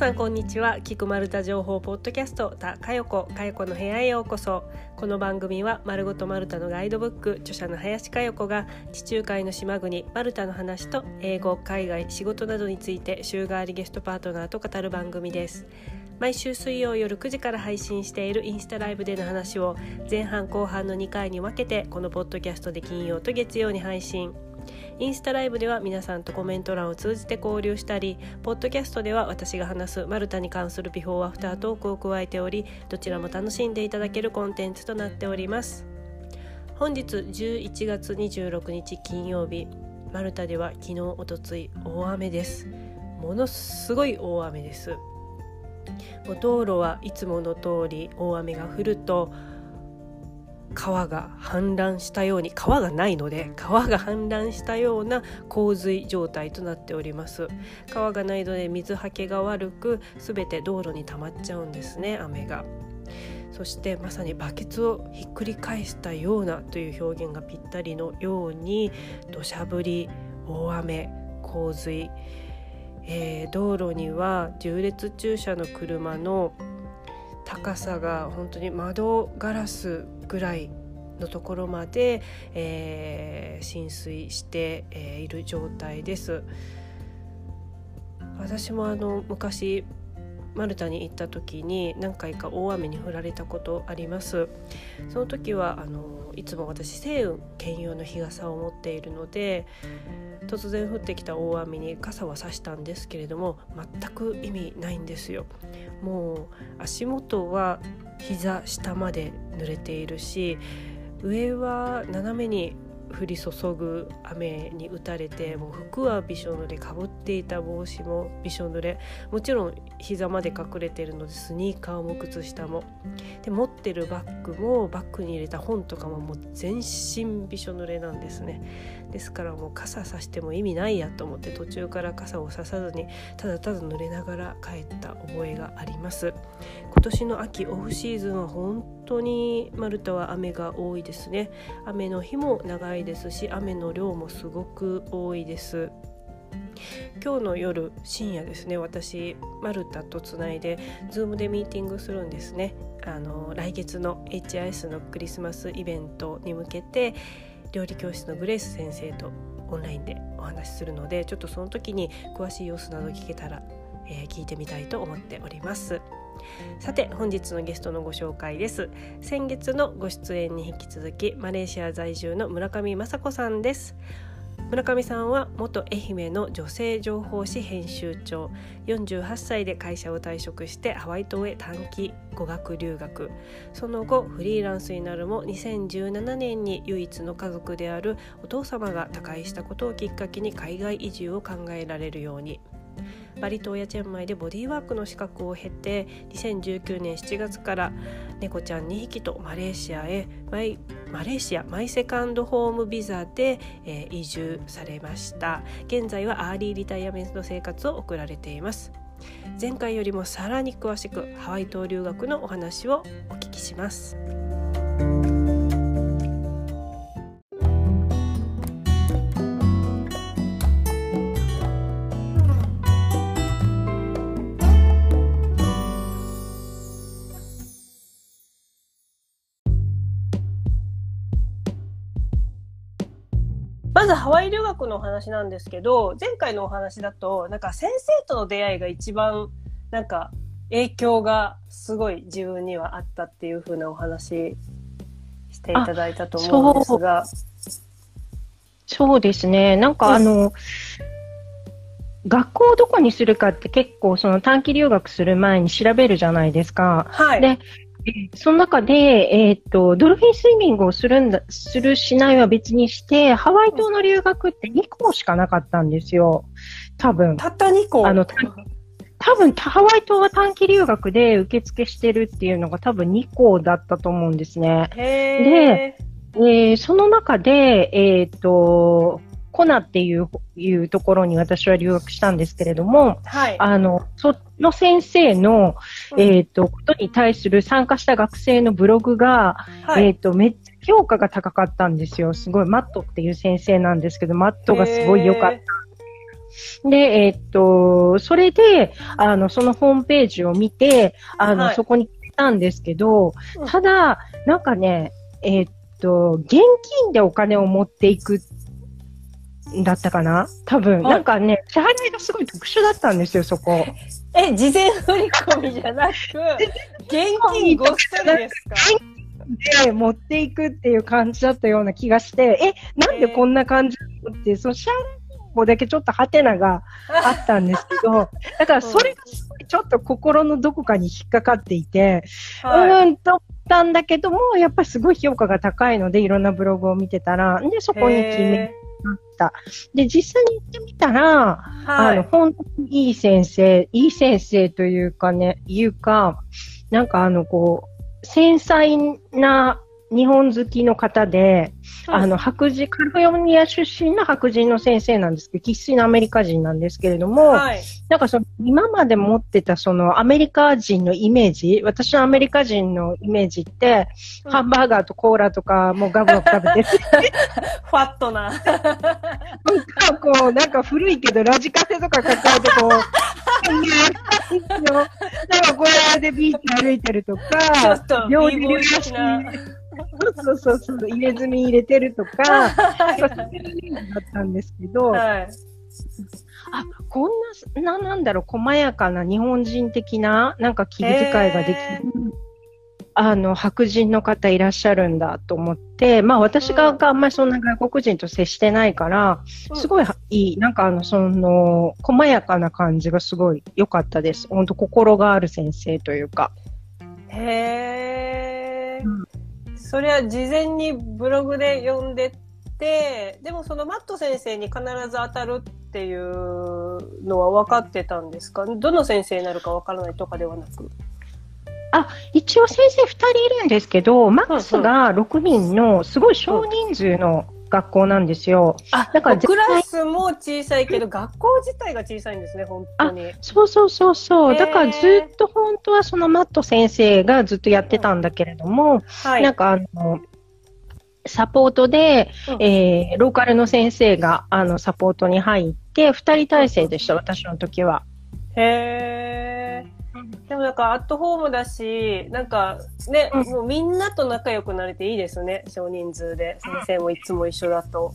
さんこんにちは。菊丸太情報ポッドキャストたかよこかよこの部屋へようこそ。この番組は丸ごとマルタのガイドブック著者の林かよこが地中海の島国マルタの話と英語海外仕事などについて週替わりゲストパートナーと語る番組です。毎週水曜夜9時から配信しているインスタライブでの話を前半後半の2回に分けてこのポッドキャストで金曜と月曜に配信。インスタライブでは皆さんとコメント欄を通じて交流したりポッドキャストでは私が話すマルタに関するビフォーアフタートークを加えておりどちらも楽しんでいただけるコンテンツとなっております。本日11月26日金曜日マルタでは昨日おとつい大雨です。ものすごい大雨です。もう道路はいつもの通り大雨が降ると川が氾濫したように川がないので川が氾濫したような洪水状態となっております。川がないので水はけが悪く全て道路に溜まっちゃうんですね雨が。そしてまさにバケツをひっくり返したようなという表現がぴったりのように土砂降り大雨洪水、えー、道路には縦列駐車の車の高さが本当に窓ガラスぐらいのところまで、えー、浸水して、えー、いる状態です。私もあの昔マルタに行った時に何回か大雨に降られたことありますその時はあのいつも私星雲兼用の日傘を持っているので突然降ってきた大雨に傘は差したんですけれども全く意味ないんですよ。もう足元は膝下まで濡れているし上は斜めに降り注ぐ雨に打たれてもう服はびしょ濡れかぶっていた帽子もびしょ濡れもちろん膝まで隠れてるのでスニーカーも靴下も。で持ってるバッグもバッグに入れた本とかももう全身びしょ濡れなんですね。ですからもう傘さしても意味ないやと思って途中から傘をささずにただただ濡れながら帰った覚えがあります。今年の秋オフシーズンは本当にマルタは雨が多いですね。雨の日も長いですし雨の量もすごく多いです。今日の夜深夜ですね私マルタとつないで Zoom でミーティングするんですね。あの来月の HIS のクリスマスイベントに向けて料理教室のグレース先生とオンラインでお話しするのでちょっとその時に詳しい様子など聞けたら、えー、聞いてみたいと思っております。さて本日のゲストのご紹介です。先月のご出演に引き続きマレーシア在住の村上雅子さんです。村上さんは元愛媛の女性情報誌編集長。48歳で会社を退職してハワイ島へ短期語学留学。その後フリーランスになるも2017年に唯一の家族であるお父様が他界したことをきっかけに海外移住を考えられるように。バリ島やチェンマイでボディーワークの資格を経て2019年7月から猫ちゃん2匹とマレーシアへマイマレーシア My Second Home ビザで、えー、移住されました現在はアーリーリタイアメント生活を送られています前回よりもさらに詳しくハワイ島留学のお話をお聞きします。ずハワイ留学のお話なんですけど、前回のお話だと、なんか先生との出会いが一番、なんか影響がすごい自分にはあったっていう風なお話していただいたと思うんですが。そうですね。なんかあの、学校をどこにするかって結構その短期留学する前に調べるじゃないですか。はい。で、その中で、えっ、と、ドルフィンスイミングをするんだ、するしないは別にして、ハワイ島の留学って2校しかなかったんですよ。多分。たった2校あの、多分、ハワイ島は短期留学で受付してるっていうのが多分2校だったと思うんですね。で、えー、その中で、えっ、と、コナっていういうところに私は留学したんですけれども、はい、あの、その先生の、うん、えっ、ー、と、ことに対する参加した学生のブログが、はい、えっ、ー、と、めっちゃ評価が高かったんですよ。すごい、マットっていう先生なんですけど、マットがすごい良かった。で、えーっと、それで、あの、そのホームページを見て、あの、はい。そこに来たんですけどうん、ただ、なんかね、えーっと、現金でお金を持っていくんだったかな？多分、はい。なんかね、支払いがすごい特殊だったんですよ、そこ。え、事前振り込みじゃなく、現金ごっそりですか？で、持っていくっていう感じだったような気がして、え、なんでこんな感じって、その支払い方法だけちょっとハテナがあったんですけど、だからそれがすごいちょっと心のどこかに引っかかっていて、うはい。ーんと思ったんだけども、やっぱりすごい評価が高いので、いろんなブログを見てたら、で、そこに決めへました。で、実際に行ってみたら、ーはあの、い。本当にいい先生、いい先生というかね、いうか、なんかあの、こう、繊細な日本好きの方で、あの、白人、カリフォルニア出身の白人の先生なんですけど、生粋のアメリカ人なんですけれども、はい。なんかその、今まで持ってたそのアメリカ人のイメージ、私のアメリカ人のイメージって、うんハンバーガーとコーラとかもうガブガブ食べて、ファットな。なんかこう、なんか古いけど、ラジカセとか抱えてこう、なんかこれでビーチ歩いてるとちょかっと、料 b 理ボーイ流し的な。そうそうそう、入れ墨入れてるとか、そういうだったんですけど、はい。あ、こんな、な、なんだろう、細やかな日本人的な、なんか気遣いができへる。あの、白人の方いらっしゃるんだと思って、まあ私がうんあんまりそんな外国人と接してないから、すごいいい、なんかあの、その、細やかな感じがすごい良かったです。本当心がある先生というか。へえ、うんそれは事前にブログで読んでて、でもそのマット先生に必ず当たるっていうのは分かってたんですか？どの先生になるか分からないとかではなく。あ一応先生2人いるんですけど、マックスが6人のすごい少人数の学校なんですよ。あ、だからクラスも小さいけど、学校自体が小さいんですね、本当に。そうそうそうそう。だからずっと本当はそのマット先生がずっとやってたんだけれども、はい。なんかあの、サポートで、うんえーローカルの先生があのサポートに入って、2人体制でした、私の時は。へー。でもなんかアットホームだし、なんかね、うんもうみんなと仲良くなれていいですね。少人数で。先生もいつも一緒だと。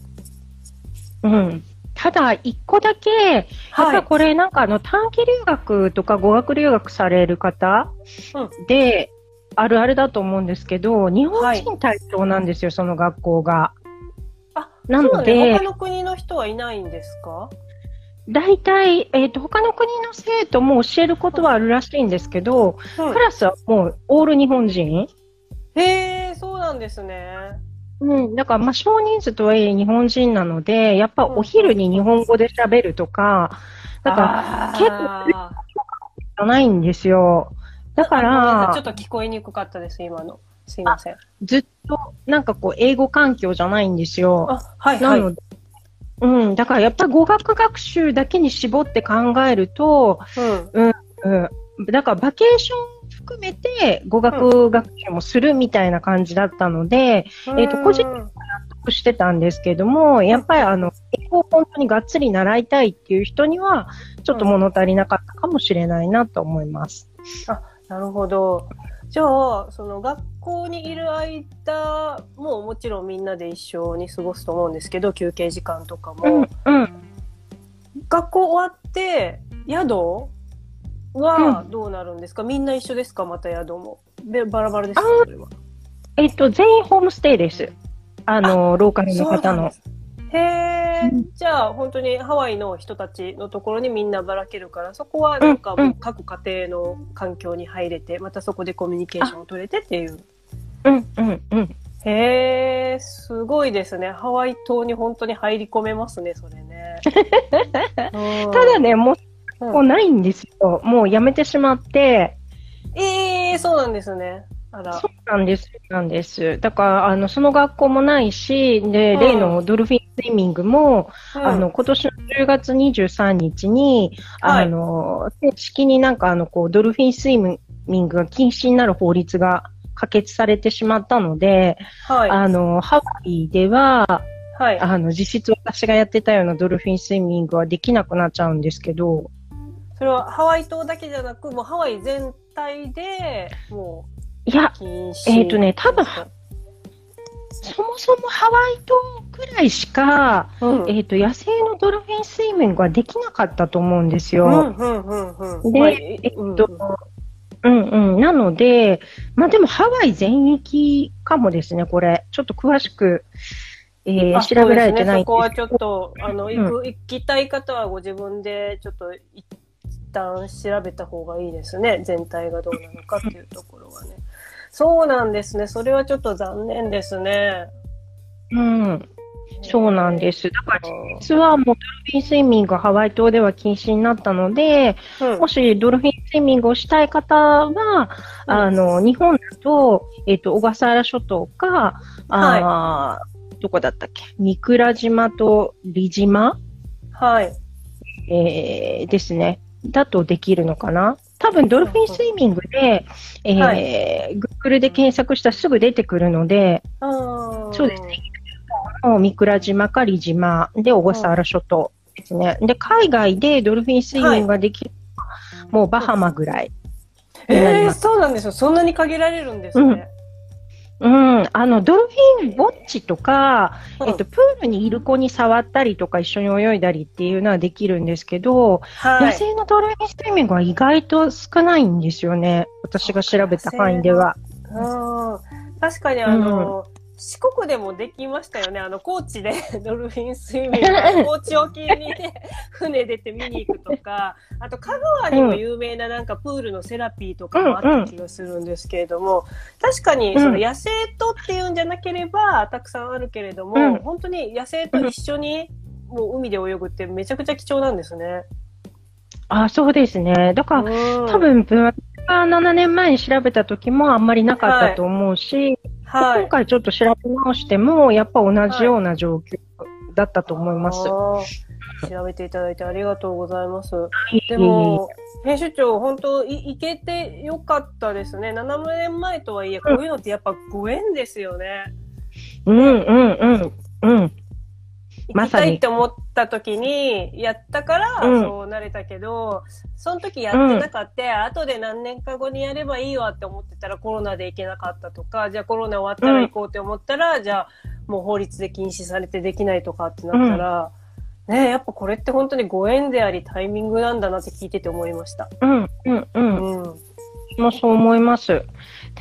うん。ただ、一個だけ、やっぱこれなんかあの短期留学とか語学留学される方うんで、あるあるだと思うんですけど、日本人対象なんですよ、その学校が。あ、なの。で他、の国の人はいないんですか？大体、えっ、と、他の国の生徒も教えることはあるらしいんですけど、うんクラスはもうオール日本人へー、そうなんですね。うん、だから、まあ、少人数とはいえ日本人なので、やっぱお昼に日本語で喋るとか、だから、結構あじゃないんですよ。だからちょっ、と聞こえにくかったです、今の。すいません。ずっと、なんかこう、英語環境じゃないんですよ。あ、はいはい。なので、うん、だからやっぱり語学学習だけに絞って考えると、うん。うん、だからバケーション含めて語学学習もするみたいな感じだったので、えっと個人うんしてたんですけども、やっぱりあの、英語を本当にがっつり習いたいっていう人には、ちょっと物足りなかったかもしれないなと思います。なるほど。じゃあ、その学校にいる間ももちろんみんなで一緒に過ごすと思うんですけど、休憩時間とかも。うん、うん。学校終わって、宿はどうなるんですか、みんな一緒ですか？また宿も。で、バラバラですか？あそれは。えっと、全員ホームステイです。あの、ローカルの方のへえ、うんじゃあ本当にハワイの人たちのところにみんなばらけるから、そこはなんかもう各家庭の環境に入れて、またそこでコミュニケーションを取れてっていう。うん、うん、うん。へえ、すごいですね。ハワイ島に本当に入り込めますね、それね。うんただ、ね、もう、うんもうないんですよ。もうやめてしまって、ええそうなんですね。あらそ。うなんです、なんです。だから、あの、その学校もないし、で、うん例のドルフィンスイミングも、うんあの、今年の10月23日に、はいあの、正式になんかあの、こう、ドルフィンスイミングが禁止になる法律が可決されてしまったので、はい。あの、ハワイでは、はい。あの、実質私がやってたようなドルフィンスイミングはできなくなっちゃうんですけど、それはハワイ島だけじゃなく、もうハワイ全体でもいやう、禁止。えーとね多分そもそもハワイ島くらいしか、うん、えっ、と、野生のドルフィンスイミングはできなかったと思うんですよ。うん、うん、うん、うん。でまあえっと、うんうん。なので、まあでもハワイ全域かもですね、これ。ちょっと詳しく、えーあ調べられてないんですですね。そこはちょっと、あの、行く、行きたい方はご自分でちょっと一旦調べた方がいいですね。全体がどうなのかっていうところはね。そうなんですね。それはちょっと残念ですね。うん。そうなんす。です。だから、実はもうドルフィンスイミングがハワイ島では禁止になったので、うんもしドルフィンスイミングをしたい方は、あの、日本だと、えっ、と、小笠原諸島か、あーどこだったっけ？三倉島と利島はい。えーですね。だとできるのかな？多分ドルフィンスイミングで、えーは Google で検索したらすぐ出てくるので、そうですね。三倉島か利島で小笠原諸島ですね。で、海外でドルフィンスイミングができるのは、もうバハマぐらい。えー、そうなんですよ。そんなに限られるんですね。うん、あの、ドルフィンウォッチとか、うんえっと、プールにいる子に触ったりとか一緒に泳いだりっていうのはできるんですけど、はい。野生のドルフィンスイミングは意外と少ないんですよね。私が調べた範囲では。うん確かにあの、四国でもできましたよね。あの、高知で ドルフィンスイミング、高知沖にね、船出て見に行くとか、あと香川にも有名ななんかプールのセラピーとかもあった気がするんですけれども、確かにその野生とっていうんじゃなければたくさんあるけれども、うん本当に野生と一緒にもう海で泳ぐってめちゃくちゃ貴重なんですね。あ、そうですね。だから、うん多分、私が7年前に調べた時もあんまりなかったと思うし、はい。今回ちょっと調べ直しても、やっぱ同じような状況だったと思います。あー調べていただいてありがとうございます。でも、編集長、本当い、行けてよかったですね。7年前とはいえ、こういうのってやっぱご縁ですよね。うんうんうんうん。行きたいって思った時に、やったから、うんそうなれたけど、その時やってなかった、後で何年か後にやればいいわって思ってたらコロナで行けなかったとか、じゃあコロナ終わったら行こうって思ったら、じゃあもう法律で禁止されてできないとかってなったら、ねえやっぱこれって本当にご縁でありタイミングなんだなって聞いてて思いました。うんうんうん。うん。もそう思います。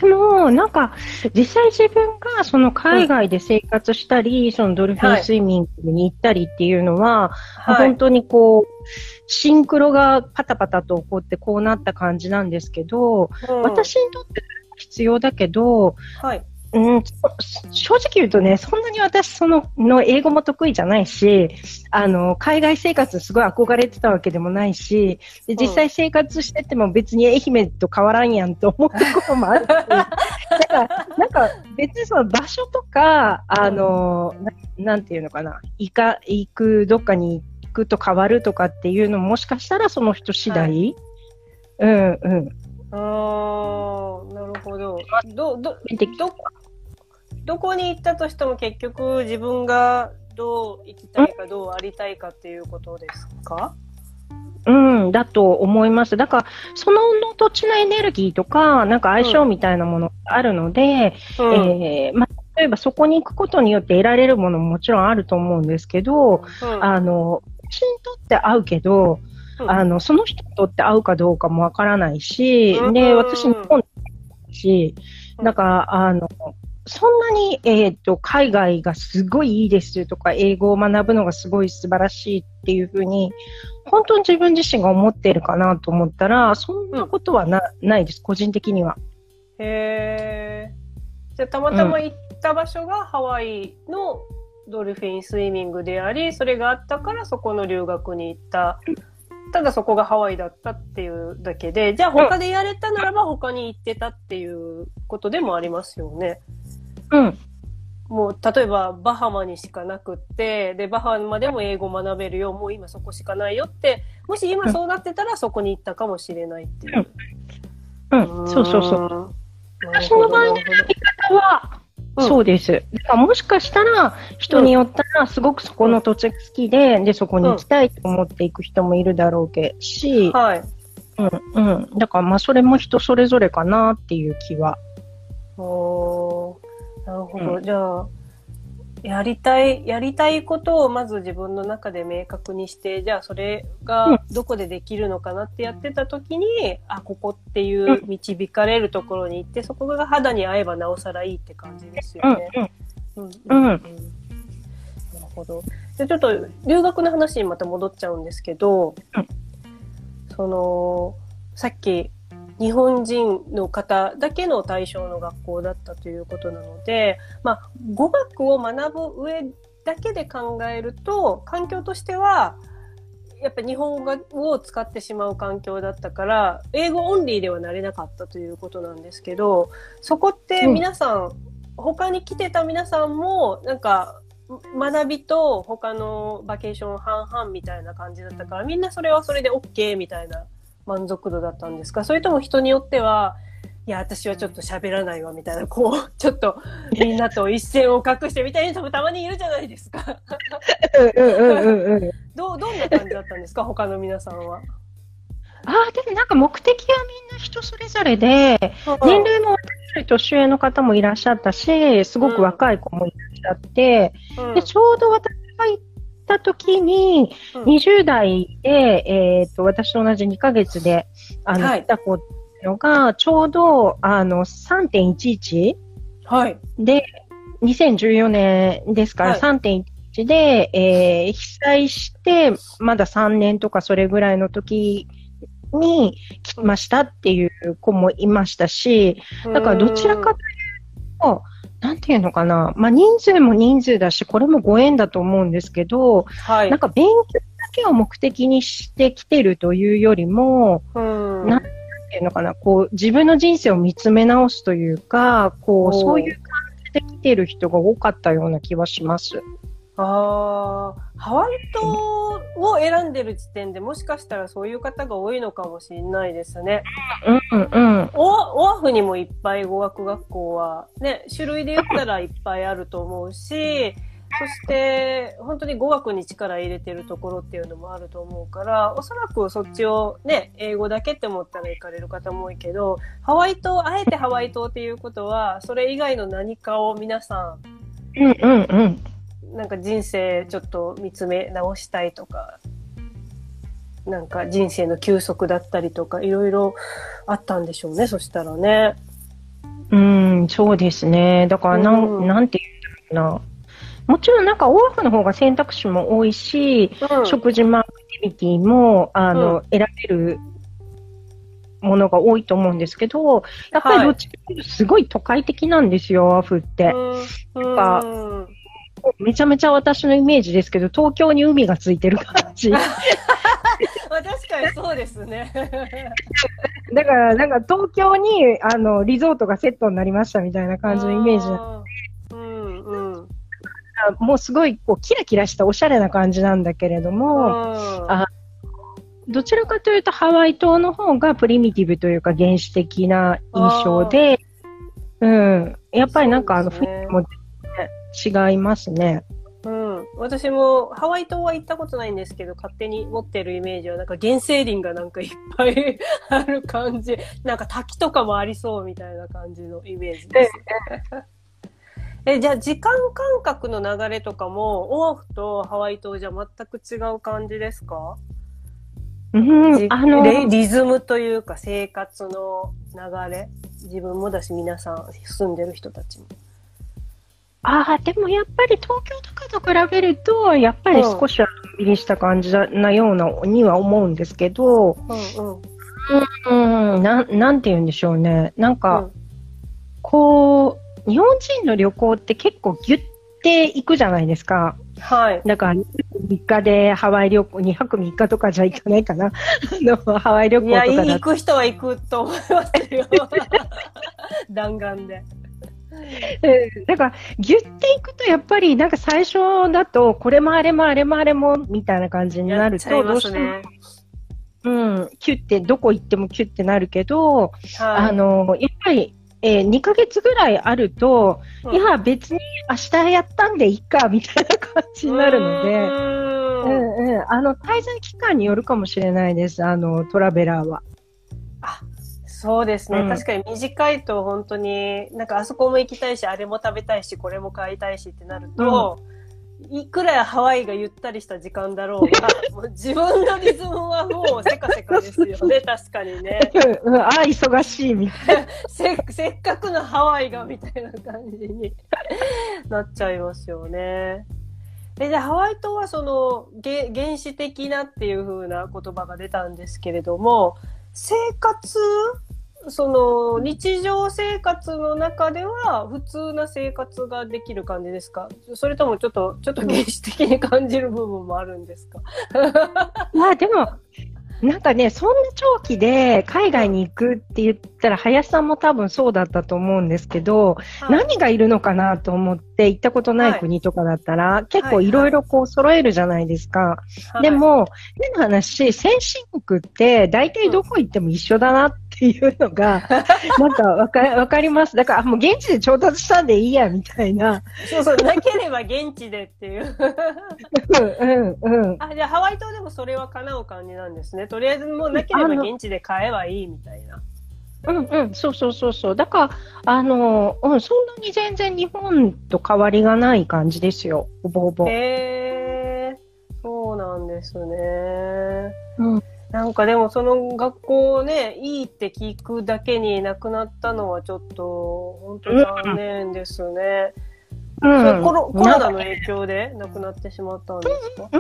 でも、なんか、実際自分がその海外で生活したり、そのドルフィンスイミングに行ったりっていうのは、はい本。当にこう、シンクロがパタパタと起こってこうなった感じなんですけど、うん、私にとって必要だけど、はい。うん、そ正直言うとね、そんなに私、その、の英語も得意じゃないし、あの、海外生活すごい憧れてたわけでもないし、で実際生活してても別に愛媛と変わらんやんと思うところもあるし、だから、なんか別にその場所とか、あの、ななんていうのかな、行か、行く、どっかに行くと変わるとかっていうのももしかしたらその人次第、はいうんうん。あー、なるほど。ど、ど、見てど、どこに行ったとしても結局自分がどう生きたいかどうありたいかっていうことですか？うん、だと思います。だから、その土地のエネルギーとか、なんか相性みたいなものがあるので、うん。えーまあ、例えばそこに行くことによって得られるものももちろんあると思うんですけど、うんあの、私にとって合うけど、うんあの、その人にとって合うかどうかもわからないし、うんで、私日本だし、うんだから、あの、そんなに、えっ、と、海外がすごいいいですとか、英語を学ぶのがすごい素晴らしいっていうふうに、本当に自分自身が思っているかなと思ったら、そんなことはな,、ないです、個人的には。へえ。じゃあたまたま行った場所がハワイのドルフィンスイミングであり、それがあったからそこの留学に行った。ただそこがハワイだったっていうだけで、じゃあ他でやれたならば他に行ってたっていうことでもありますよね。うん。もう例えばバハマにしかなくって、で、バハマでも英語学べるよ、もう今そこしかないよって、もし今そうなってたらそこに行ったかもしれないっていう。うん、そうそうそう。う。私の場合のなるほどは、そうです。だからもしかしたら、人によったら、すごくそこの土地が好きで、で、そこに行きたいと思っていく人もいるだろうけし、はい。うん、うん。だからまあ、それも人それぞれかなっていう気は。おーなるほど。うじゃあ、やりたい、やりたいことをまず自分の中で明確にして、じゃあそれうんがどこでできるのかなってやってた時に、あ、ここっていう導かれるところに行って、そこが肌に合えばなおさらいいって感じですようん、ね。うん。うん。うんなるほど。で、ちょっと留学の話にまた戻っちゃうんですけど、うんその、さっき日本人の方だけの対象の学校だったということなので、まあ、語学を学ぶ上だけで考えると、環境としては、やっぱ日本語を使ってしまう環境だったから、英語オンリーではなれなかったということなんですけど、そこって皆さん、他に来てた皆さんも、なんか、学びと他のバケーション半々みたいな感じだったから、みんなそれはそれで OK みたいな満足度だったんですか？それとも人によっては、いや、私はちょっと喋らないわみたいな、こう、ちょっとみんなと一線を画してみたいな人もたまにいるじゃないですか。うんうんうんうんうん。どう、どんな感じだったんですか？他の皆さんは。ああ、でもなんか目的はみんな人それぞれで、年齢も私より年上の方もいらっしゃったし、すごく若い子もいらっしゃって、うんでちょうど私が行った時に、うん。20代で、えっ、と、私と同じ2ヶ月で、あの、はい。来た子のが、ちょうど、あの、3.11はい。で、2014年ですから、はい。3.11で、えー被災して、まだ3年とかそれぐらいの時に来ましたっていう子もいましたし、だからどちらかというと、なんていうのかな、まあ人数も人数だし、これもご縁だと思うんですけど、はいなん。か勉強だけを目的にしてきてるというよりも、うんななんていうのかな、こう自分の人生を見つめ直すというか、こうそういう感じで来てる人が多かったような気はします。ああ、ハワイ島を選んでる時点でもしかしたらそういう方が多いのかもしれないですね。うんうん。オアオアフにもいっぱい語学学校は、ね、種類で言ったらいっぱいあると思うし、そして、本当に語学に力入れてるところっていうのもあると思うから、おそらくそっちをね、英語だけって思ったら行かれる方も多いけど、ハワイ島、あえてハワイ島っていうことは、それ以外の何かを皆さうんうんうん。ん、なんか人生ちょっと見つめ直したいとか、なんか人生の休息だったりとか、いろいろあったんでしょうね、そしたらね。うん、そうですね。だからなん、うんなんて言うんだろうな。もちろんなんかオアフの方が選択肢も多いし、うん食事もアクティビティも、あの、う選べるものが多いと思うんですけど、やっぱりどっちかというとすごい都会的なんですよ、オアフって。うんかうんめちゃめちゃ私のイメージですけど、東京に海がついてる感じ。だまあ確かにそうですね。から、なんか東京に、あの、リゾートがセットになりましたみたいな感じのイメージなうんうん。もうすごい、こう、キラキラしたおしゃれな感じなんだけれども、あどちらかというとハワイ島の方がプリミティブというか原始的な印象で、うん。やっぱりなんかあの雰囲気も、ね、違いますね。うん、私もハワイ島は行ったことないんですけど勝手に持ってるイメージはなんか原生林がなんかいっぱいある感じ。なんか滝とかもありそうみたいな感じのイメージです。えじゃあ時間感覚の流れとかもオアフとハワイ島じゃ全く違う感じですか、うん。じ、あの、レリズムというか生活の流れ？自分もだし皆さん住んでる人たちも。ああ、でもやっぱり東京とかと比べると、やっぱり少しはのんびりした感じなようなには思うんですけど、うんうんうん、なん、なんて言うんでしょうね。なんうか、んこう、日本人の旅行って結構ギュッていくじゃないですか。はい。だから、3日でハワイ旅行、2泊3日とかじゃ行かないかな。あのハワイ旅行とかだ行く人は行くと思いますよ。弾丸で。うんだから、ギュッていくと、やっぱり、なんか最初だと、これもあれもあれもあれも、みたいな感じになると、どうしても。うん、キュッて、どこ行ってもキュッてなるけど、はい。あの、やっぱり、えー、2ヶ月ぐらいあると、うんいや、別に明日やったんでいいか、みたいな感じになるので、うーんうんうん、あの、滞在期間によるかもしれないです、あの、トラベラーは。そうですね、うん。確かに短いと本当になんかあそこも行きたいしあれも食べたいしこれも買いたいしってなると、いくらハワイがゆったりした時間だろうが もう自分のリズムはもうせかせかですよね。確かにね。うんうん、ああ、忙しい、みたいな。せせっかくのハワイがみたいな感じになっちゃいますよね。えでハワイ島はそのげ原始的なっていう風な言葉が出たんですけれども生活その日常生活の中では普通な生活ができる感じですか？それともちょっとちょっと原始的に感じる部分もあるんですか？まあでも、なんかね、そんな長期で海外に行くって言ったら、林さんも多分そうだったと思うんですけど、何がいるのかなと思って行ったことない国とかだったら、結構いろいろこう揃えるじゃないですか。で、も、変な話、先進国って大体どこ行っても一緒だなっていうのが、なんかわかわかります。だから、あもう現地で調達したんでいいや、みたいな。そうそう、なければ現地でっていう。うん、うん、うん。あ、じゃあハワイ島でもそれは叶う感じなんですね。とりあえずもうなければ現地で買えばいいみたいな。うんうん、そうそうそうそう。だから、あの、うん、そんなに全然日本と変わりがない感じですよ、ほぼほぼ。へえ、そうなんですね。うんなんかでもその学校ね、いいって聞くだけになくなったのはちょっと本当残念ですね。うんコロコロナなの影響でなくなってしまったんですか？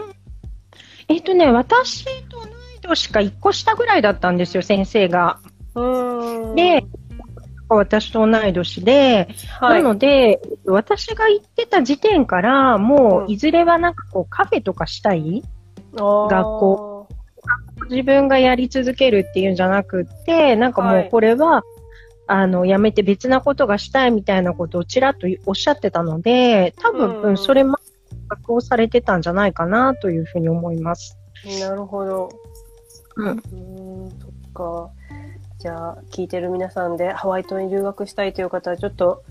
えっとね、私と同い年か1個下ぐらいだったんですよ、先生が。うーん。で、私と同い年で、はい、なので、私が行ってた時点から、もうんう、いずれはなんかこう、カフェとかしたい学学校。自分がやり続けるっていうんじゃなくって、なんかもはいうこれは、あの、やめて別なことがしたいみたいなことをちらっとおっしゃってたので、多うん分、それも、学をされてたんじゃないかなというふうに思います。なるほど。うんうーん、そっか。じゃあ、聞いてる皆さんでハワイ島に留学したいという方は、ちょっと、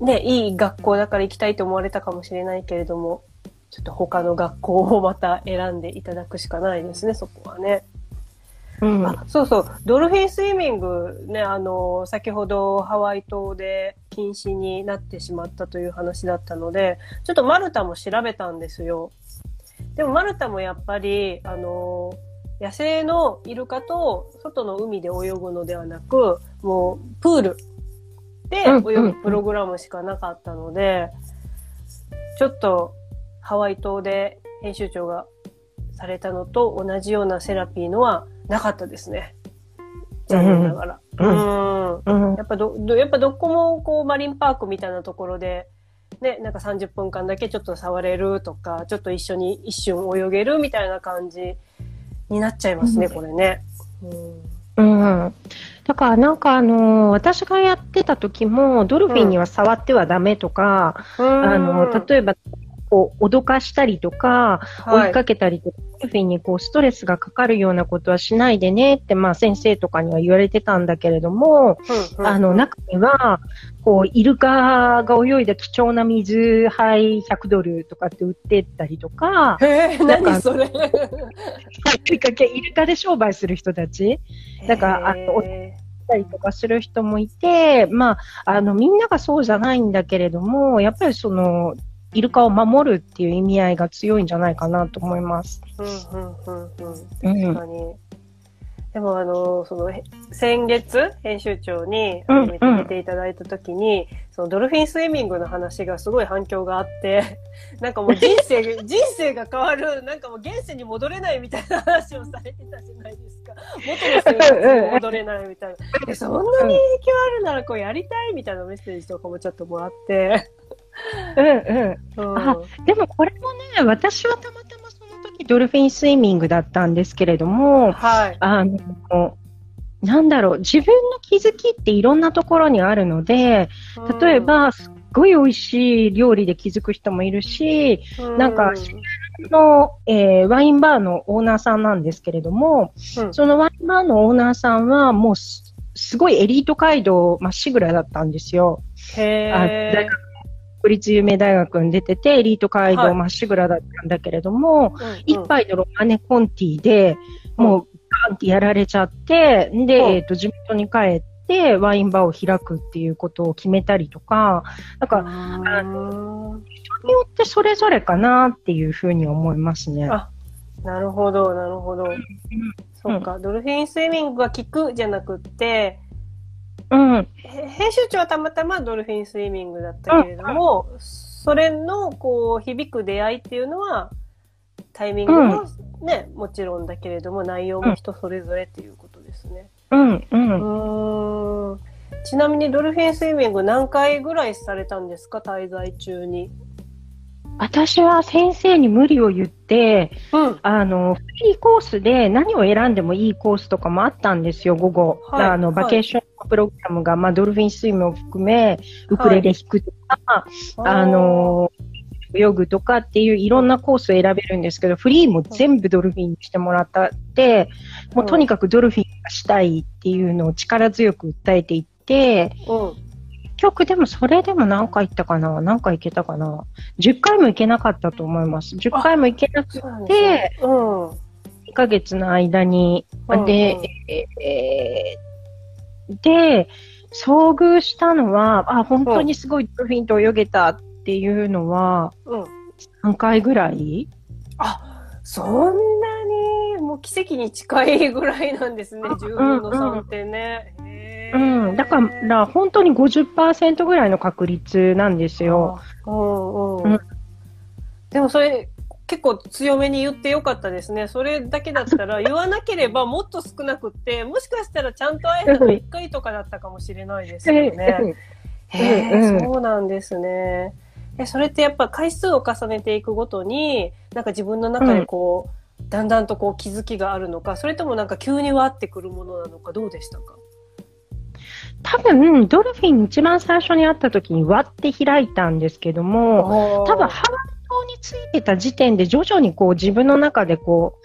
ね、いい学校だから行きたいと思われたかもしれないけれども、ちょっと他の学校をまた選んでいただくしかないですね、そこはね。うん。あそうそう、ドルフィンスイミングね、あの、先ほどハワイ島で禁止になってしまったという話だったので、ちょっとマルタも調べたんですよ。でもマルタもやっぱり、あの、野生のイルカと外の海で泳ぐのではなく、もうプールで泳ぐプログラムしかなかったので、ちょっとハワイ島で編集長がされたのと同じようなセラピーのはなかったですね。残念ながら。ううんうんやっぱど、どやっぱどこもこうマリンパークみたいなところで、ね、なんか30分間だけちょっと触れるとか、ちょっと一緒に一瞬泳げるみたいな感じになっちゃいますね、うんこれね。うんうん。だからなんかあの私がやってた時も、ドルフィンには触ってはダメとか、あの、例えば、こう、脅かしたりとか、追いかけたりとか、フィンにこう、ストレスがかかるようなことはしないでねって、まあ先生とかには言われてたんだけれども、あの、中には、こう、イルカが泳いだ貴重な水杯100ドルとかって売ってたりとか、なんか何それ？イルカ系イルカで商売する人たち。だからあのへたりとかする人もいて、まあ、あの、みんながそうじゃないんだけれども、やっぱりその、イルカを守るっていう意味合いが強いんじゃないかなと思います。ーうん、うん、うん、うん。うん確かに。でもあの、その、へ先月、編集長にうん初めて出ていただいたときに、そのドルフィンスイミングの話がすごい反響があって、なんかもう人生、人生が変わる、なんかもう現世に戻れないみたいな話をされてたじゃないですか。元の生活に戻れないみたいな。え、そんなに影響あるならこうやりたいみたいなメッセージとかもちょっともらって。うんうん。うんあでもこれもね、私はたまたまその時ドルフィンスイミングだったんですけれども、はい。あの、なんだろう、自分の気づきっていろんなところにあるので、例えば、すっごい美味しい料理で気づく人もいるし、うなんかの、えーワインバーのオーナーさんなんですけれども、うんそのワインバーのオーナーさんはもうすすごいエリート街道まっしぐらだったんですよ。へ。大学国立有名大学に出てて、エリート街道まっしぐらだったんだけれども、一杯のロマネコンティで、もうガンってやられちゃって、で、うん。えっ、と、地元に帰って、ワインバーを開くっていうことを決めたりとか、なんか、あー。人によってそれぞれかなっていうふうに思いますね。あなるほど、なるほど。そうか、ドルフィンスイミングが効くじゃなくって、うん。へ編集長はたまたまドルフィンスイミングだったけれども、それのこう響く出会いっていうのはタイミングもね、もちろんだけれども内容も人それぞれっていうことですね。うん。う。うんーんちなみにドルフィンスイミング何回ぐらいされたんですか？滞在中に。私は先生に無理を言って、うん。あの、フリーコースで何を選んでもいいコースとかもあったんですよ、午後。はいあの、はいバケーションプログラムが、まあ、ドルフィンスイムを含め、ウクレレ弾くとか、あの、泳ぐとかっていういろんなコースを選べるんですけど、フリーも全部ドルフィンにしてもらったって、もうとにかくドルフィンがしたいっていうのを力強く訴えていって、うん。結局でもそれでも何回行ったかな？何回行けたかな ?10 回も行けなかったと思います。10回も行けなくて、うん。2ヶ月の間に、うんで、えーで、遭遇したのは、あ、本当にすごいドルフィンと泳げたっていうのは、うん。3回ぐらい？あ、そんなに、もう奇跡に近いぐらいなんですね、10分の3ってね。へうーん。だから、本当に50%ぐらいの確率なんですよ。うんうん。うんでもそれ、結構強めに言ってよかったですね。それだけだったら、言わなければもっと少なくって、もしかしたらちゃんと会えたの1回とかだったかもしれないですよね。へえ、うんそうなんですね。え、それってやっぱ回数を重ねていくごとに、なんか自分の中でこう、だんだんとこう気づきがあるのか、それともなんか急にわってくるものなのか、どうでしたか？多分、ドルフィン一番最初に会った時に割って開いたんですけども、多分、ハワイ島についてた時点で徐々にこう自分の中でこ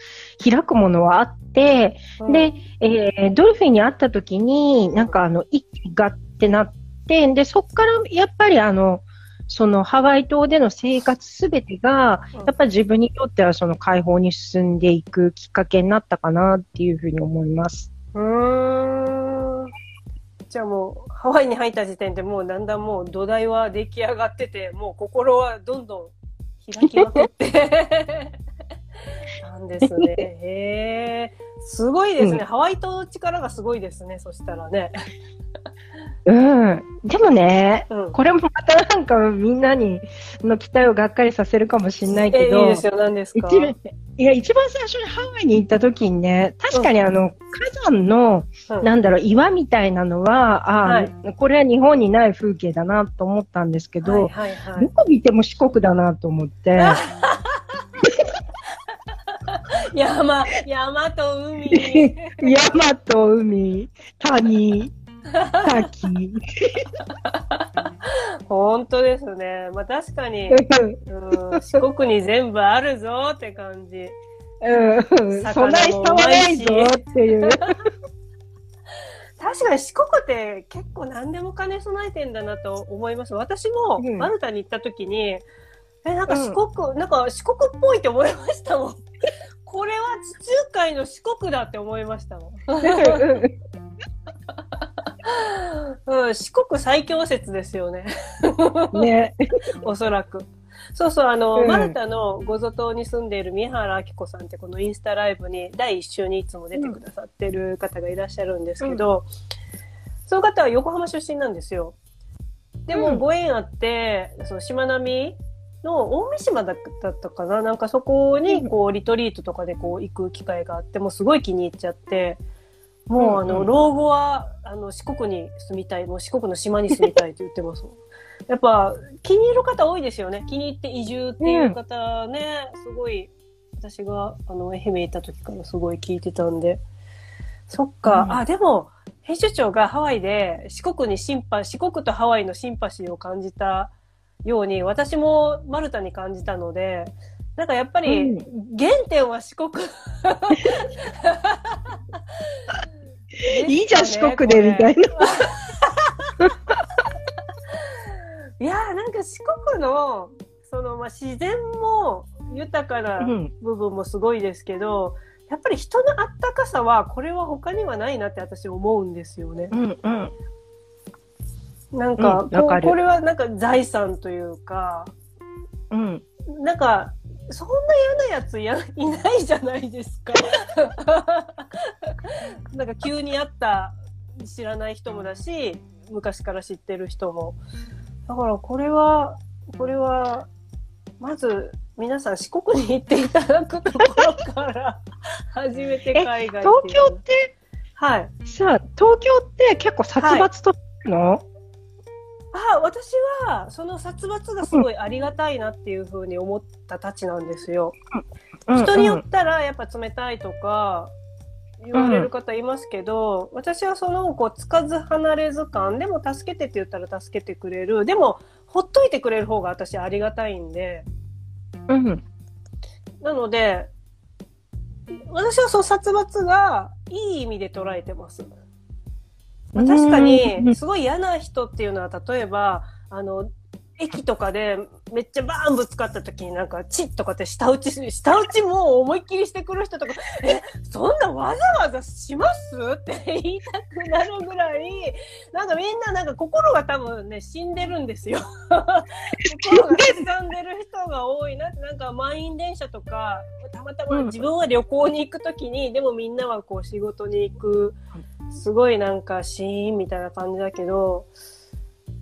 う開くものはあって、うんで、えードルフィンに会った時に、なんかあの、一気がってなって、で、そっからやっぱりあの、そのハワイ島での生活すべてが、うんやっぱり自分にとってはその解放に進んでいくきっかけになったかなっていうふうに思います。うーん。じゃあもう、ハワイに入った時点でもうだんだんもう土台は出来上がってて、もう心はどんどん開きまくって。なんですね。へえ。すごいですね、うんハワイ島の力がすごいですね、そしたらね。うん。でもね、うん。これもまたなんかみんなにの期待をがっかりさせるかもしれないけど、えいいですよ、何ですか？一番いや、一番最初にハワイに行った時にね、確かにあの、火山の、うん。なんだろう、岩みたいなのは、あはい。これは日本にない風景だなと思ったんですけど、はいはいはい。どこ見ても四国だなと思って、山、山と海。山と海、谷、滝。本当ですね。まあ確かに、うん、四国に全部あるぞって感じ。うん、魚そない差はないぞっていう。確かに四国って結構何でも兼ね備えてんだなと思います。私もうんマルタに行った時に、え、なんか四国、なんか四国っぽいって思いましたもん。これは地中海の四国だって思いましたもん。うん、四国最強説ですよね。ね。おそらく。そうそう、あの、うんマルタのゴゾ島に住んでいる宮原明子さんってこのインスタライブに第一週にいつも出てくださってる方がいらっしゃるんですけど、その方は横浜出身なんですよ。でもうんご縁あって、そのしまなみの大三島だったかななんかそこにこうリトリートとかでこう行く機会があって、もうすごい気に入っちゃって、もうあの、うんうん老後はあの四国に住みたい、もう四国の島に住みたいって言ってます。やっぱ気に入る方多いですよね。気に入って移住っていう方ね、すごい、私があの愛媛行った時からすごい聞いてたんで。そっか、うんあ、でも、編集長がハワイで四国にシンパ、四国とハワイのシンパシーを感じたように、私もマルタに感じたので、なんかやっぱり、うん原点は四国。いいじゃん、四国で、みたいな。いやーなんか四国のその、まあ、自然も豊かなうん部分もすごいですけど、やっぱり人のあったかさはこれは他にはないなって私思うんですよね。うんうん。なんか,、うんわかこれはなんか財産というかうん。なんかそんな嫌なやつやいないじゃないですか。なんか急に会った知らない人もだし昔から知ってる人も。だからこれはこれはまず皆さん四国に行っていただくところから 始めてえ海外東京って、はい。さあ、東京って結構殺伐とするの、あ私はその殺伐がすごいありがたいなっていうふうに思ったたちなんですよ。うん人によったらやっぱ冷たいとか言われる方いますけど、私はそのこうつかず離れず感でも助けてって言ったら助けてくれるでもほっといてくれる方が私ありがたいんでうん。うん。なので私はその殺伐がいい意味で捉えてます。まあ、確かうんにすごい嫌な人っていうのは例えばあの駅とかでめっちゃバーンぶつかった時になんかチッとかって舌打ちする舌打ちもう思いっきりしてくる人とかえそんなわざわざします？って言いたくなるぐらいなんかみんななんか心が多分ね死んでるんですよ。心が刻んでる人が多いな。ってなんか満員電車とかたまたま自分は旅行に行く時に、でもみんなはこう仕事に行くすごいなんかシーンみたいな感じだけど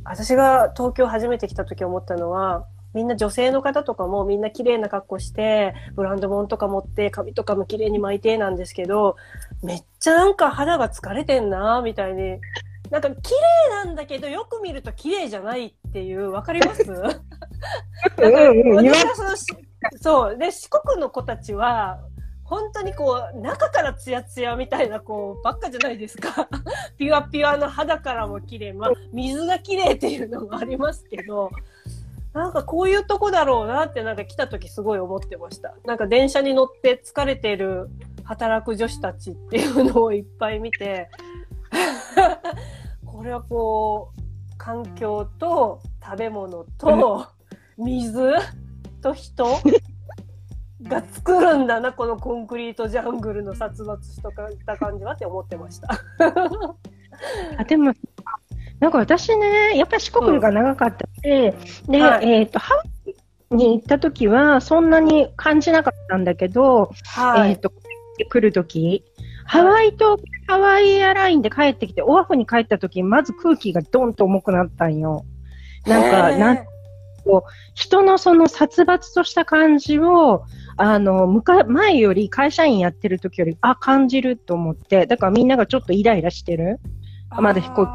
私が東京初めて来た時思ったのはみんな女性の方とかもみんな綺麗な格好してブランド物とか持って髪とかも綺麗に巻いてなんですけどめっちゃなんか肌が疲れてんなみたいに。なんか綺麗なんだけどよく見ると綺麗じゃないっていうわかります？はそのしそう。で四国の子たちは本当にこう中からツヤツヤみたいなこうばっかじゃないですか。ピュアピュアの肌からも綺麗まあ水が綺麗っていうのもありますけどなんかこういうとこだろうなってなんか来た時すごい思ってました。なんか電車に乗って疲れてる働く女子たちっていうのをいっぱい見て これはこう環境と食べ物と水と人が作るんだなこのコンクリートジャングルの殺伐とかった感じはって思ってました。あでも、なんか私ね、やっぱり四国が長かったし、で、はい。えっ、と、ハワイに行った時はそんなに感じなかったんだけど、はい、えっ、と、来る時ハワイとハワイエアラインで帰ってきて、オアフに帰った時まず空気がドンと重くなったんよ。なんか、なん人のその殺伐とした感じを、あの、むか前より会社員やってる時より、あ、感じると思って、だからみんながちょっとイライラしてる。まだ飛行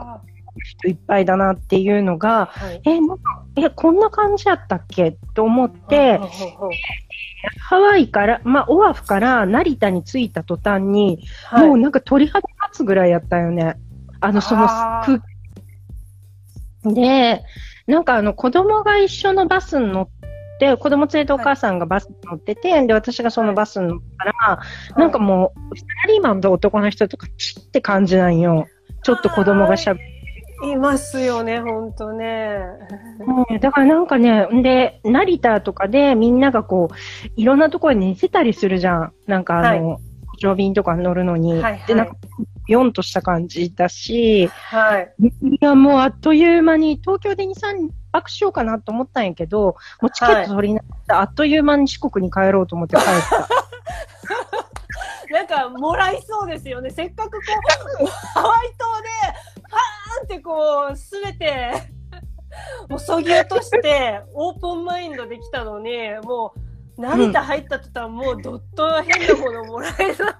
人いっぱいだなっていうのが、ーはい。え、なんか、え、こんな感じやったっけ？と思って、ハワイから、まあ、オアフから成田に着いた途端に、はい。もうなんか鳥肌立つぐらいやったよね。あの、その空気。で、なんかあの、子供が一緒のバスに乗って、子供連れてお母さんがバスに乗ってて、で、私がそのバスに乗ったら、なんかもう、サラリーマンと男の人とか、チッって感じなんよ。ちょっと子供がしゃべいますよね、本当ね。うんだからなんかね、んで、成田とかでみんながこう、いろんなところに寝てたりするじゃん。なんかあの、上便とか乗るのに。はいはいで、なんか、ヨンとした感じだし、はい。いや、もうあっという間に、東京で2、3泊しようかなと思ったんやけど、もうチケット取りながら、あっという間に四国に帰ろうと思って帰った。なんか、もらいそうですよね。せっかくこう、ハワイ島で、パーンってこう、すべて、もう、そぎ落として、オープンマインドできたのに、もう、成田入った途端、もう、どっと変なものもらえた。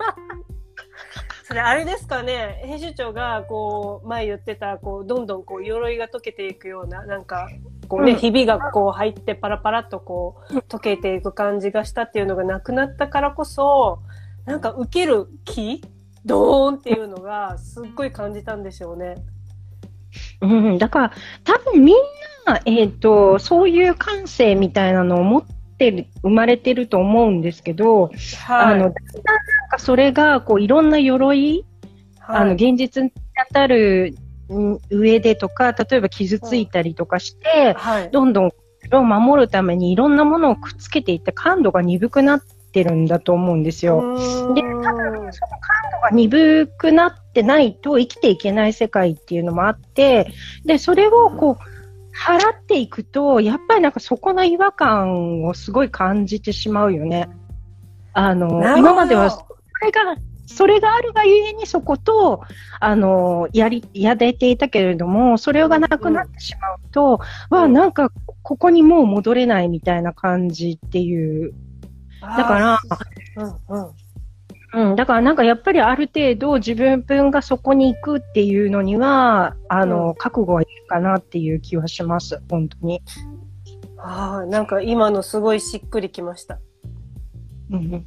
それ、あれですかね、編集長が、こう、前言ってた、こう、どんどん、こう、鎧が溶けていくような、なんか、こうね、うん。ひびがこう入ってパラパラっとこう、溶けていく感じがしたっていうのがなくなったからこそ、なんか受ける気ドーンっていうのがすっごい感じたんでしょうね。うん、だから、多分みんな、えっ、と、そういう感性みたいなのを持ってる、生まれてると思うんですけど、はい。あの、だんだんなんかそれが、こう、いろんな鎧あの、現実に当たる上でとか、例えば傷ついたりとかして、はい、どんどんを守るためにいろんなものをくっつけていって感度が鈍くなってるんだと思うんですよ。で、多分その感度が鈍くなってないと生きていけない世界っていうのもあって、で、それをこう、払っていくと、やっぱりなんかそこの違和感をすごい感じてしまうよね。あの、今までは、それが、それがあるがゆえにそこと、あの、やり、やれていたけれども、それがなくなってしまうと、うん、わ、なんか、ここにもう戻れないみたいな感じっていう。だから、うん、うん、うん、だからなんかやっぱりある程度自分分がそこに行くっていうのには、あの、うん、覚悟はいるかなっていう気はします、本当に。ああ、なんか今のすごいしっくりきました。うん、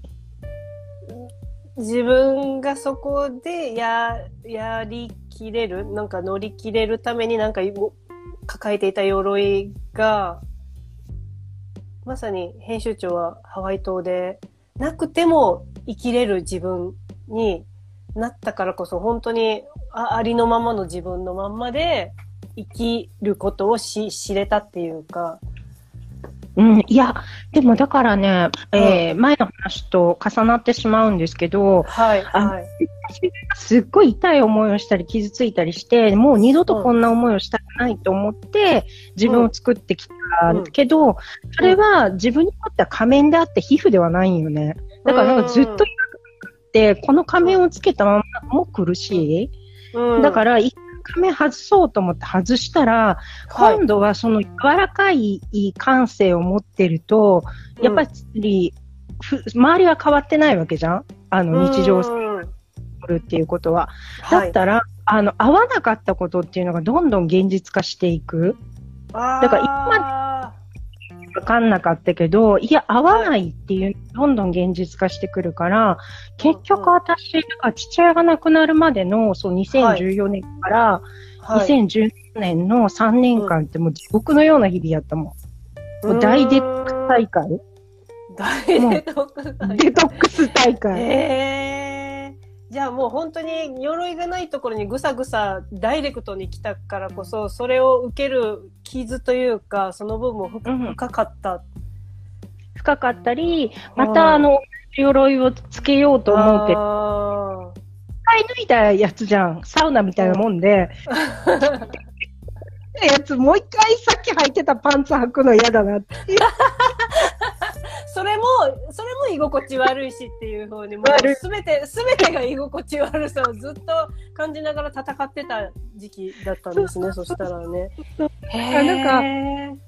自分がそこでや、やりきれる、なんか乗り切れるためになんか抱えていた鎧が、まさに編集長はハワイ島でなくても生きれる自分になったからこそ本当にありのままの自分のまんまで生きることをし知れたっていうか。うん、いや、でもだからね、うん、えー、前の話と重なってしまうんですけど、はい、はい。すっごい痛い思いをしたり傷ついたりして、もう二度とこんな思いをしたくないと思って、自分を作ってきたけど、うん、それは自分にとっては仮面であって皮膚ではないんよね。だからなんかずっと痛くて、この仮面をつけたままも苦しい。うん、だから、一仮面外そうと思って外したら、今度はその柔らかい感性を持ってると、やっぱり、周りは変わってないわけじゃん？あの日常生活っていうことは。だったら、あの、合わなかったことっていうのがどんどん現実化していく。だから今分かんなかったけど、いや、合わないっていう、どんどん現実化してくるから、結局私、が父親が亡くなるまでの、そう、2014年から2010年の3年間ってもう地獄のような日々やったもん。もう大デトックス大会。大デトックス大会。デトックス大会。えーじゃあもう本当に鎧がないところにぐさぐさダイレクトに来たからこそ、それを受ける傷というか、その分も深かった。深かったり、またあの、鎧をつけようと思うけど、一回脱いだやつじゃん。サウナみたいなもんで。やつ、もう一回さっき履いてたパンツ履くの嫌だなって。それも、それも居心地悪いしっていうふうに、もうすべて、すべてが居心地悪さをずっと感じながら戦ってた時期だったんですね、そしたらね。なんか、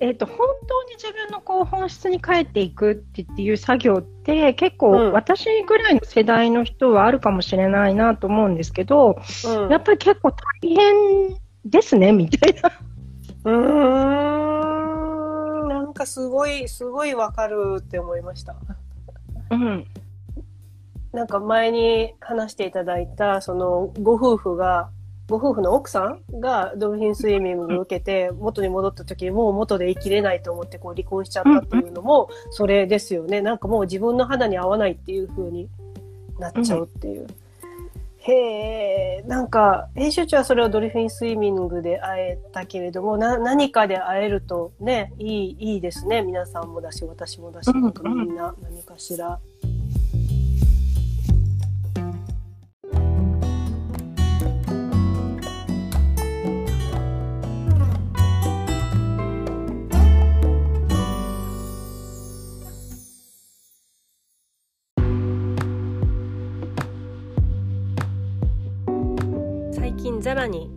えっ、ー、と、本当に自分のこう本質に帰っていくっていう作業って結構、私ぐらいの世代の人はあるかもしれないなと思うんですけど、うん、やっぱり結構大変ですね、みたいな。かすごいすごいわかるって思いました。うん、なんか前に話していただいたそのご夫婦がご夫婦の奥さんがドルフィンスイミングを受けて元に戻った時もう元で生きれないと思ってこう離婚しちゃったっていうのもそれですよね。なんかもう自分の肌に合わないっていう風になっちゃうっていう。へえ、なんか、編集長はそれをドルフィンスイミングで会えたけれども、な、何かで会えるとね、いい、いいですね。皆さんもだし、私もだし、なんかみんな何かしら。ザラに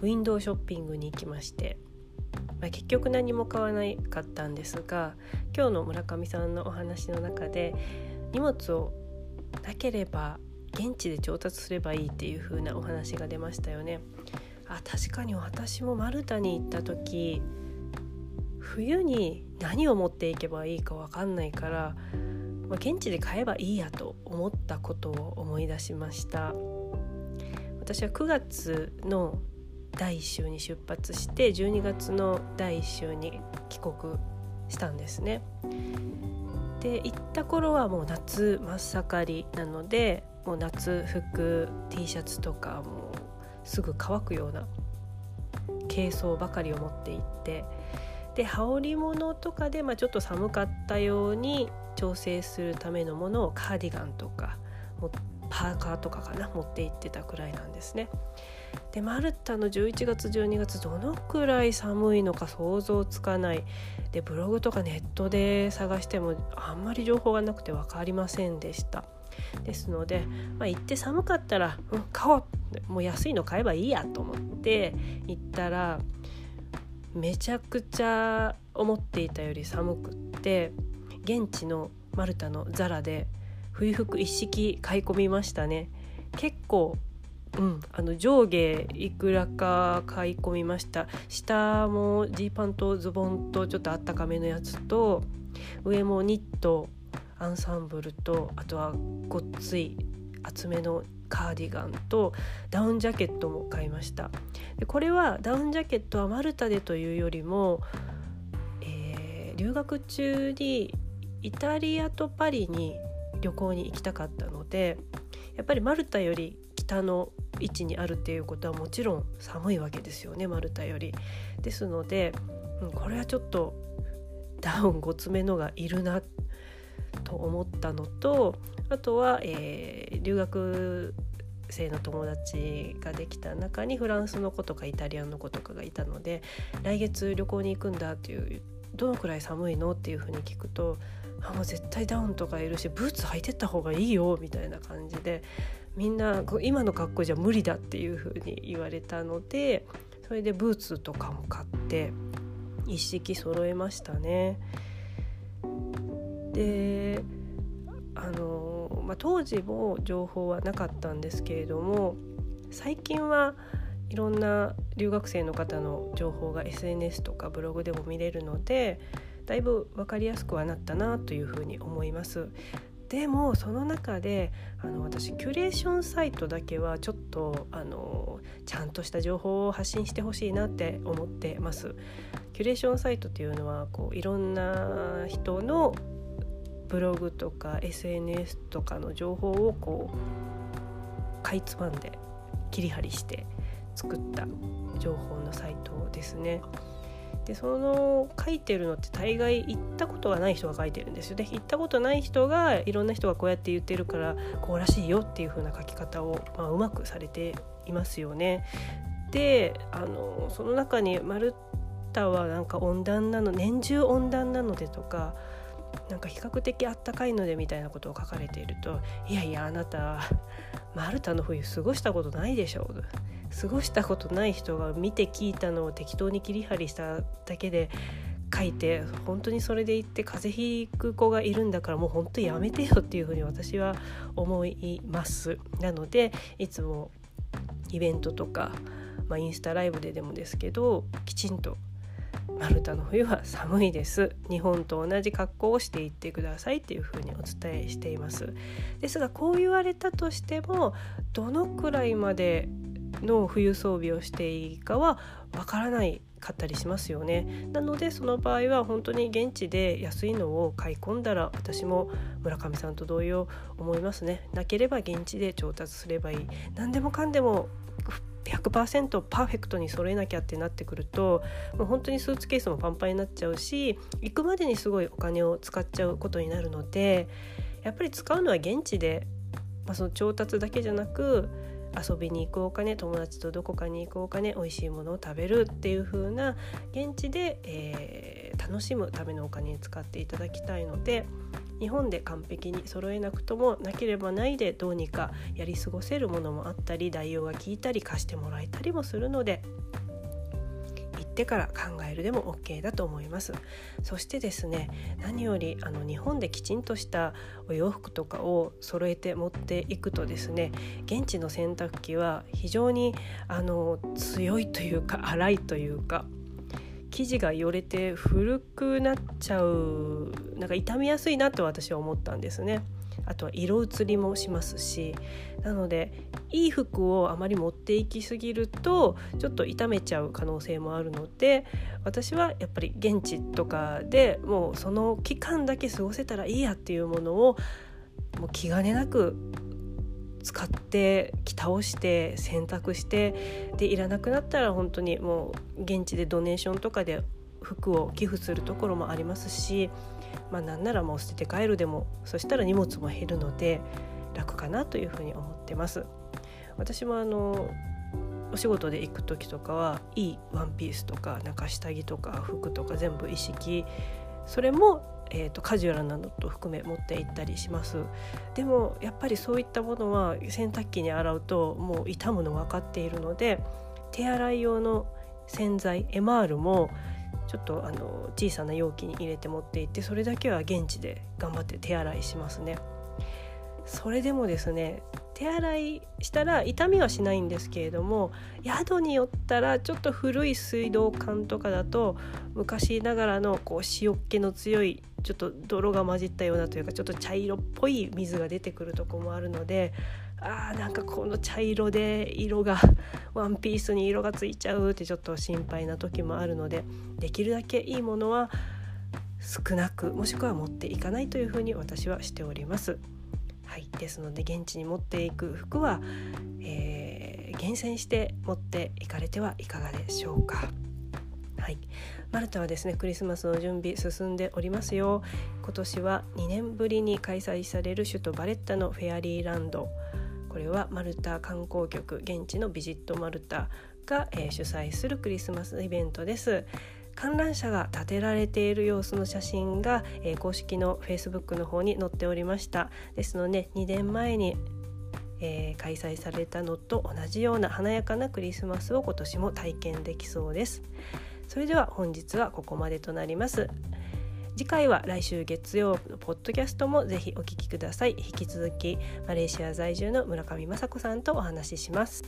ウィンドウショッピングに行きまして、まあ、結局何も買わなかったんですが今日の村上さんのお話の中で荷物をなければ現地で調達すればいいっていう風なお話が出ましたよね。あ確かに私もマルタに行った時冬に何を持っていけばいいか分かんないから、まあ、現地で買えばいいやと思ったことを思い出しました。私は9月の第1週に出発して12月の第1週に帰国したんですね。で行った頃はもう夏真っ盛りなのでもう夏服 T シャツとかもうすぐ乾くような軽装ばかりを持っていってで羽織物とかで、まあ、ちょっと寒かったように調整するためのものをカーディガンとか持っパーカーとかかな持って行ってたくらいなんですね。でマルタの11月12月どのくらい寒いのか想像つかない。でブログとかネットで探してもあんまり情報がなくて分かりませんでした。ですので、まあ、行って寒かったら、うん、買おうもう安いの買えばいいやと思って行ったらめちゃくちゃ思っていたより寒くって現地のマルタのザラで冬服一式買い込みましたね。結構うん、あの上下いくらか買い込みました。下もジーパンとズボンとちょっとあったかめのやつと上もニットアンサンブルとあとはごっつい厚めのカーディガンとダウンジャケットも買いました。でこれはダウンジャケットはマルタでというよりも、えー、留学中にイタリアとパリに旅行に行きたかったのでやっぱりマルタより北の位置にあるっていうことはもちろん寒いわけですよねマルタより。ですので、うん、これはちょっとダウンごつめのがいるなと思ったのとあとは、えー、留学生の友達ができた中にフランスの子とかイタリアの子とかがいたので来月旅行に行くんだっていうどのくらい寒いのっていうふうに聞くとあもう絶対ダウンとかいるしブーツ履いてった方がいいよみたいな感じでみんな今の格好じゃ無理だっていう風に言われたのでそれでブーツとかも買って一式揃えましたね。であの、まあ、当時も情報はなかったんですけれども最近はいろんな留学生の方の情報が SNS とかブログでも見れるのでだいぶ分かりやすくはなったなというふうに思います。でもその中であの私キュレーションサイトだけはちょっとあのちゃんとした情報を発信してほしいなって思ってます。キュレーションサイトっていうのはこういろんな人のブログとか SNS とかの情報をこうかいつまんで切り張りして作った情報のサイトですね。でその書いてるのって大概行ったことがない人が書いてるんですよね行ったことない人がいろんな人がこうやって言ってるからこうらしいよっていう風な書き方を、まあ、うまくされていますよね。であのその中にマルタはなんか温暖なの年中温暖なのでとかなんか比較的あったかいのでみたいなことを書かれているといやいやあなたマルタの冬過ごしたことないでしょう過ごしたことない人が見て聞いたのを適当に切り張りしただけで書いて本当にそれで言って風邪ひく子がいるんだからもう本当やめてよっていうふうに私は思いますなのでいつもイベントとか、まあ、インスタライブででもですけどきちんとマルタの冬は寒いです日本と同じ格好をしていってくださいっていうふうにお伝えしていますですがこう言われたとしてもどのくらいまでの冬装備をしていいかはわからないかったりしますよね。なのでその場合は本当に現地で安いのを買い込んだら私も村上さんと同様思いますね。なければ現地で調達すればいい。何でもかんでも100%パーフェクトに揃えなきゃってなってくるともう本当にスーツケースもパンパンになっちゃうし行くまでにすごいお金を使っちゃうことになるのでやっぱり使うのは現地で、まあ、その調達だけじゃなく遊びに行くお金友達とどこかに行くお金美味しいものを食べるっていう風な現地で、えー、楽しむためのお金に使っていただきたいので日本で完璧に揃えなくともなければないでどうにかやり過ごせるものもあったり代用が効いたり貸してもらえたりもするのでってから考えるでも OK だと思います。そしてですね何よりあの日本できちんとしたお洋服とかを揃えて持っていくとですね現地の洗濯機は非常にあの強いというか荒いというか生地がよれて古くなっちゃうなんか傷みやすいなと私は思ったんですね。あとは色移りもしますしなのでいい服をあまり持っていきすぎるとちょっと傷めちゃう可能性もあるので私はやっぱり現地とかでもうその期間だけ過ごせたらいいやっていうものをもう気兼ねなく使って着倒して洗濯してでいらなくなったら本当にもう現地でドネーションとかで服を寄付するところもありますし、まあ、なんならもう捨てて帰るでもそしたら荷物も減るので楽かなというふうに思ってます。私もあのお仕事で行く時とかはいいワンピースとかなんか下着とか服とか全部一式それもえーと、カジュアルなのと含め持って行ったりします。でもやっぱりそういったものは洗濯機に洗うともう傷むの分かっているので手洗い用の洗剤 MR もちょっとあの小さな容器に入れて持っていってそれだけは現地で頑張って手洗いしますね。それでもですね手洗いしたら痛みはしないんですけれども宿によったらちょっと古い水道管とかだと昔ながらのこう塩っ気の強いちょっと泥が混じったようなというかちょっと茶色っぽい水が出てくるとこもあるのであーなんかこの茶色で色がワンピースに色がついちゃうってちょっと心配な時もあるのでできるだけいいものは少なくもしくは持っていかないというふうに私はしております。はい、ですので現地に持っていく服は、えー、厳選して持っていかれてはいかがでしょうか。はい、マルタはですねクリスマスの準備進んでおりますよ。今年は2年ぶりに開催される首都バレッタのフェアリーランド。これはマルタ観光局現地のビジットマルタが、えー、主催するクリスマスイベントです。観覧車が建てられている様子の写真が、えー、公式の Facebook の方に載っておりました。ですので2年前に、えー、開催されたのと同じような華やかなクリスマスを今年も体験できそうです。それでは本日はここまでとなります。次回は来週月曜のポッドキャストもぜひお聞きください。引き続きマレーシア在住の村上雅子さんとお話しします。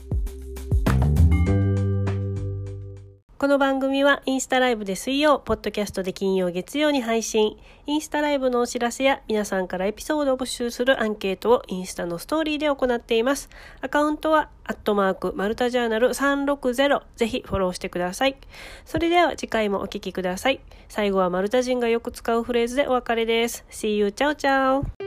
この番組はインスタライブで水曜、ポッドキャストで金曜、月曜に配信。インスタライブのお知らせや皆さんからエピソードを募集するアンケートをインスタのストーリーで行っています。アカウントは、アットマーク、マルタジャーナル360。ぜひフォローしてください。それでは次回もお聴きください。最後はマルタ人がよく使うフレーズでお別れです。See you, ciao ciao!